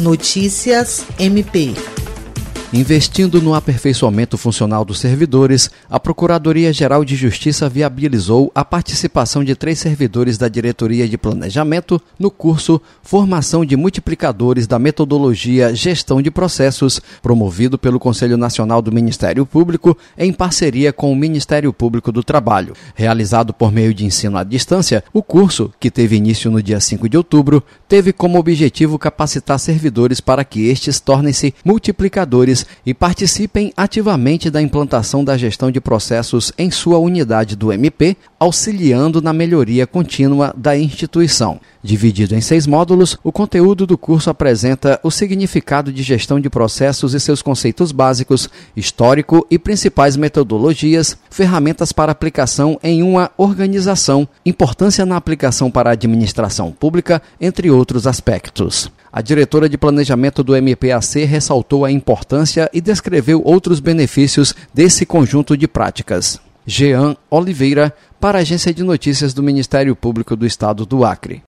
Notícias MP. Investindo no aperfeiçoamento funcional dos servidores, a Procuradoria-Geral de Justiça viabilizou a participação de três servidores da Diretoria de Planejamento no curso Formação de Multiplicadores da Metodologia Gestão de Processos, promovido pelo Conselho Nacional do Ministério Público em parceria com o Ministério Público do Trabalho. Realizado por meio de ensino à distância, o curso, que teve início no dia 5 de outubro, teve como objetivo capacitar servidores para que estes tornem-se multiplicadores e participem ativamente da implantação da gestão de processos em sua unidade do MP, auxiliando na melhoria contínua da instituição. Dividido em seis módulos, o conteúdo do curso apresenta o significado de gestão de processos e seus conceitos básicos, histórico e principais metodologias, ferramentas para aplicação em uma organização, importância na aplicação para a administração pública, entre outros aspectos. A diretora de planejamento do MPAC ressaltou a importância e descreveu outros benefícios desse conjunto de práticas. Jean Oliveira, para a Agência de Notícias do Ministério Público do Estado do Acre.